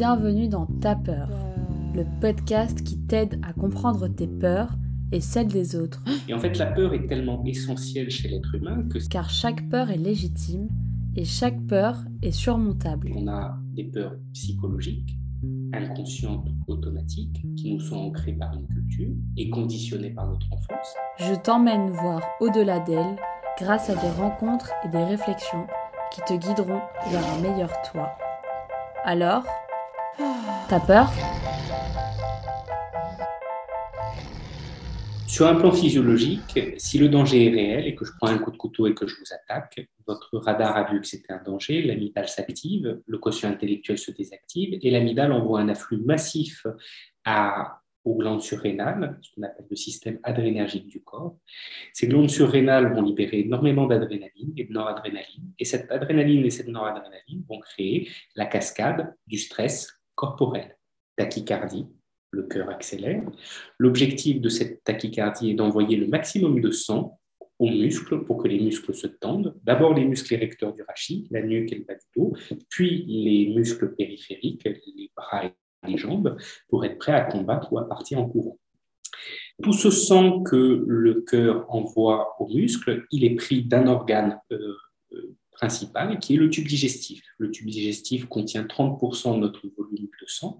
bienvenue dans Ta peur, le podcast qui t'aide à comprendre tes peurs et celles des autres. Et en fait, la peur est tellement essentielle chez l'être humain que... Car chaque peur est légitime et chaque peur est surmontable. On a des peurs psychologiques, inconscientes, automatiques, qui nous sont ancrées par une culture et conditionnées par notre enfance. Je t'emmène voir au-delà d'elles grâce à des rencontres et des réflexions qui te guideront vers un meilleur toi. Alors, t'as peur? Sur un plan physiologique, si le danger est réel et que je prends un coup de couteau et que je vous attaque, votre radar a vu que c'était un danger, l'amygdale s'active, le quotient intellectuel se désactive et l'amygdale envoie un afflux massif aux glandes surrénales, ce qu'on appelle le système adrénergique du corps. Ces glandes surrénales vont libérer énormément d'adrénaline et de noradrénaline, et cette adrénaline et cette noradrénaline vont créer la cascade du stress corporel, tachycardie, le cœur accélère. L'objectif de cette tachycardie est d'envoyer le maximum de sang aux muscles pour que les muscles se tendent. D'abord les muscles érecteurs du rachis, la nuque et le bas du dos, puis les muscles périphériques, les bras et les jambes pour être prêt à combattre ou à partir en courant. Tout ce sang que le cœur envoie aux muscles, il est pris d'un organe euh, euh, principal qui est le tube digestif. Le tube digestif contient 30% de notre volume sang.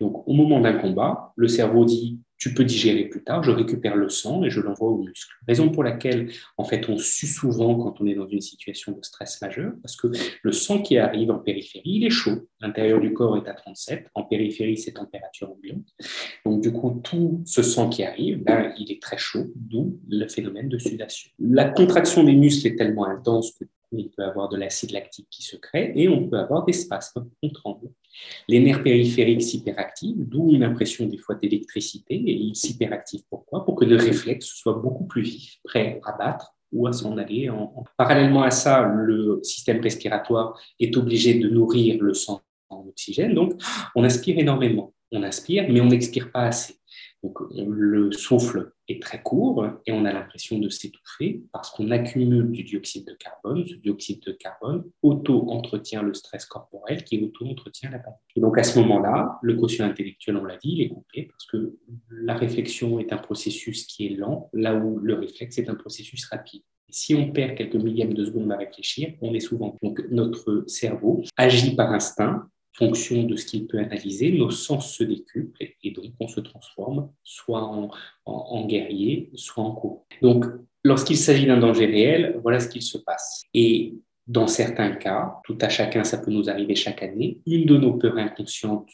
Donc au moment d'un combat, le cerveau dit tu peux digérer plus tard, je récupère le sang et je l'envoie aux muscles. Raison pour laquelle, en fait, on sue souvent quand on est dans une situation de stress majeur, parce que le sang qui arrive en périphérie, il est chaud. L'intérieur du corps est à 37, en périphérie, c'est température ambiante. Donc, du coup, tout ce sang qui arrive, ben, il est très chaud, d'où le phénomène de sudation. La contraction des muscles est tellement intense que il peut avoir de l'acide lactique qui se crée et on peut avoir des spasmes, on tremble. Les nerfs périphériques s'hyperactivent, d'où une impression des fois d'électricité. Et ils s'hyperactivent pourquoi? Pour que le réflexe soit beaucoup plus vif, prêt à battre ou à s'en aller. En... Parallèlement à ça, le système respiratoire est obligé de nourrir le sang en oxygène. Donc, on inspire énormément. On inspire, mais on n'expire pas assez. Donc, le souffle est très court et on a l'impression de s'étouffer parce qu'on accumule du dioxyde de carbone. Ce dioxyde de carbone auto-entretient le stress corporel qui auto-entretient la panique. Et donc, à ce moment-là, le quotient intellectuel, on l'a dit, il est coupé parce que la réflexion est un processus qui est lent, là où le réflexe est un processus rapide. Et si on perd quelques millièmes de seconde à réfléchir, on est souvent. Donc, notre cerveau agit par instinct fonction de ce qu'il peut analyser, nos sens se décuplent et donc on se transforme soit en, guerrier, soit en courant. Donc, lorsqu'il s'agit d'un danger réel, voilà ce qu'il se passe. Et dans certains cas, tout à chacun, ça peut nous arriver chaque année, une de nos peurs inconscientes,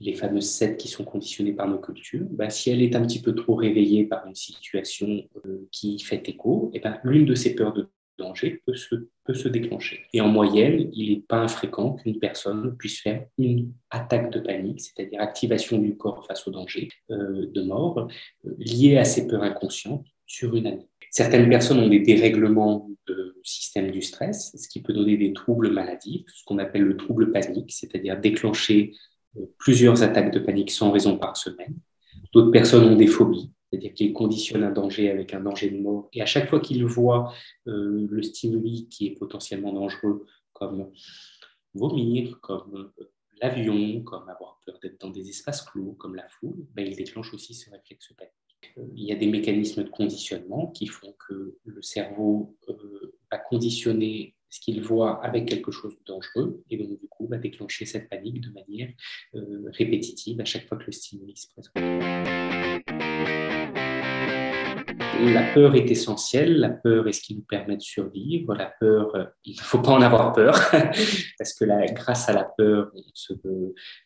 les fameuses sept qui sont conditionnées par nos cultures, ben, si elle est un petit peu trop réveillée par une situation euh, qui fait écho, et ben, l'une de ces peurs de danger peut se, peut se déclencher. Et en moyenne, il n'est pas infréquent qu'une personne puisse faire une attaque de panique, c'est-à-dire activation du corps face au danger euh, de mort, euh, liée à ces peurs inconscientes sur une année. Certaines personnes ont des dérèglements de système du stress, ce qui peut donner des troubles maladifs, ce qu'on appelle le trouble panique, c'est-à-dire déclencher euh, plusieurs attaques de panique sans raison par semaine. D'autres personnes ont des phobies, c'est-à-dire qu'il conditionne un danger avec un danger de mort. Et à chaque fois qu'il voit euh, le stimuli qui est potentiellement dangereux, comme vomir, comme euh, l'avion, comme avoir peur d'être dans des espaces clos, comme la foule, ben, il déclenche aussi ce réflexe panique. Euh, il y a des mécanismes de conditionnement qui font que le cerveau va conditionner ce qu'il voit avec quelque chose de dangereux et donc du coup va déclencher cette panique de manière répétitive à chaque fois que le stimuli se présente la peur est essentielle. La peur est ce qui nous permet de survivre. La peur, euh, il ne faut pas en avoir peur, parce que grâce à la peur,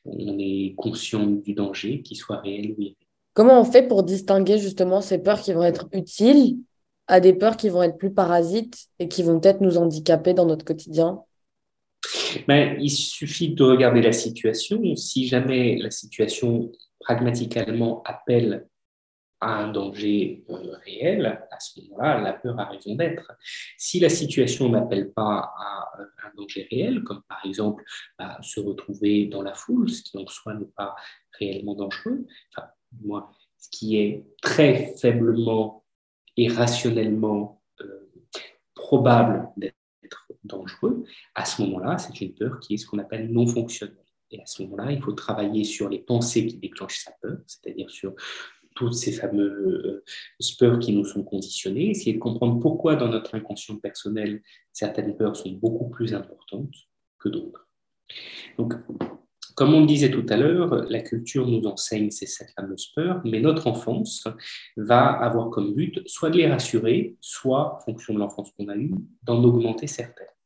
on, est conscient du danger, qu'il soit réel ou irréel. Comment on fait pour distinguer justement ces peurs qui vont être utiles à des peurs qui vont être plus parasites et qui vont peut-être nous handicaper dans notre quotidien? Ben, Il suffit de regarder la situation. Si jamais la situation pragmatiquement appelle à un danger euh, réel, à ce moment-là, la peur a raison d'être. Si la situation n'appelle pas à euh, un danger réel, comme par exemple bah, se retrouver dans la foule, ce qui en soi n'est pas réellement dangereux, enfin, moi, ce qui est très faiblement et rationnellement euh, probable d'être dangereux, à ce moment-là, c'est une peur qui est ce qu'on appelle non fonctionnelle. Et à ce moment-là, il faut travailler sur les pensées qui déclenchent sa peur, c'est-à-dire sur toutes ces fameux peurs qui nous sont conditionnés, essayer de comprendre pourquoi dans notre inconscient personnel, certaines peurs sont beaucoup plus importantes que d'autres. Donc, comme on le disait tout à l'heure, la culture nous enseigne ces sept fameuses peurs, mais notre enfance va avoir comme but soit de les rassurer, soit, en fonction de l'enfance qu'on a eue, d'en augmenter certaines.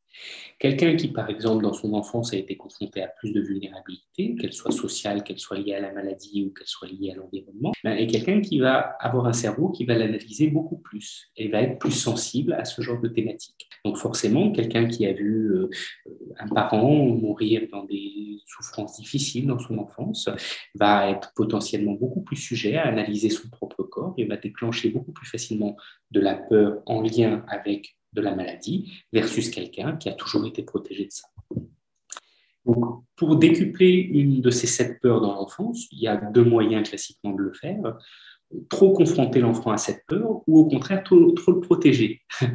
Quelqu'un qui, par exemple, dans son enfance a été confronté à plus de vulnérabilité, qu'elle soit sociale, qu'elle soit liée à la maladie ou qu'elle soit liée à l'environnement, ben, est quelqu'un qui va avoir un cerveau qui va l'analyser beaucoup plus et va être plus sensible à ce genre de thématiques. Donc forcément, quelqu'un qui a vu euh, un parent mourir dans des souffrances difficiles dans son enfance va être potentiellement beaucoup plus sujet à analyser son propre corps et va déclencher beaucoup plus facilement de la peur en lien avec de la maladie versus quelqu'un qui a toujours été protégé de ça. Donc, pour décupler une de ces sept peurs dans l'enfance, il y a deux moyens classiquement de le faire. Trop confronter l'enfant à cette peur ou au contraire trop, le protéger. Parce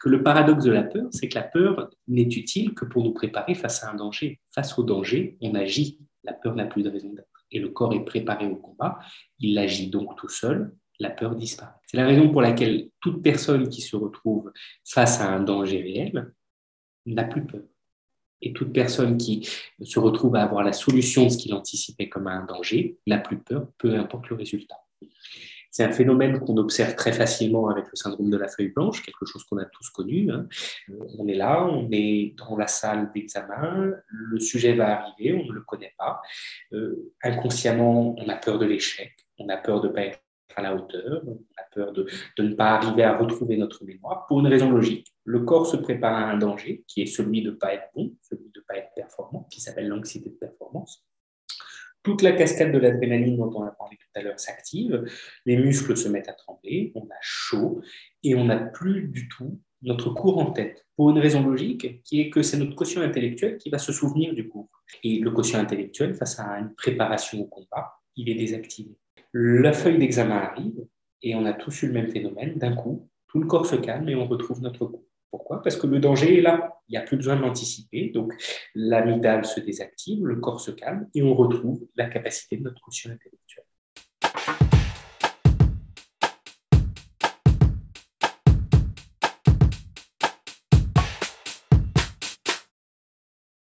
que le paradoxe de la peur, c'est que la peur n'est utile que pour nous préparer face à un danger. Face au danger, on agit. La peur n'a plus de raison d'être. Et le corps est préparé au combat. Il agit donc tout seul la peur disparaît. C'est la raison pour laquelle toute personne qui se retrouve face à un danger réel n'a plus peur. Et toute personne qui se retrouve à avoir la solution de ce qu'il anticipait comme un danger n'a plus peur, peu importe le résultat. C'est un phénomène qu'on observe très facilement avec le syndrome de la feuille blanche, quelque chose qu'on a tous connu. Hein. Euh, on est là, on est dans la salle d'examen, le sujet va arriver, on ne le connaît pas. Euh, inconsciemment, on a peur de l'échec, on a peur de ne pas être à la hauteur, on a peur de, ne pas arriver à retrouver notre mémoire, pour une raison logique. Le corps se prépare à un danger, qui est celui de ne pas être bon, celui de ne pas être performant, qui s'appelle l'anxiété de performance. Toute la cascade de l'adrénaline dont on a parlé tout à l'heure s'active, les muscles se mettent à trembler, on a chaud, et on n'a plus du tout notre cours en tête, pour une raison logique, qui est que c'est notre quotient intellectuel qui va se souvenir du cours. Et le quotient intellectuel, face à une préparation au combat, il est désactivé la feuille d'examen arrive et on a tous eu le même phénomène. D'un coup, tout le corps se calme et on retrouve notre goût. Pourquoi? Parce que le danger est là. Il n'y a plus besoin de l'anticiper. Donc, l'amygdale se désactive, le corps se calme et on retrouve la capacité de notre quotient intellectuel.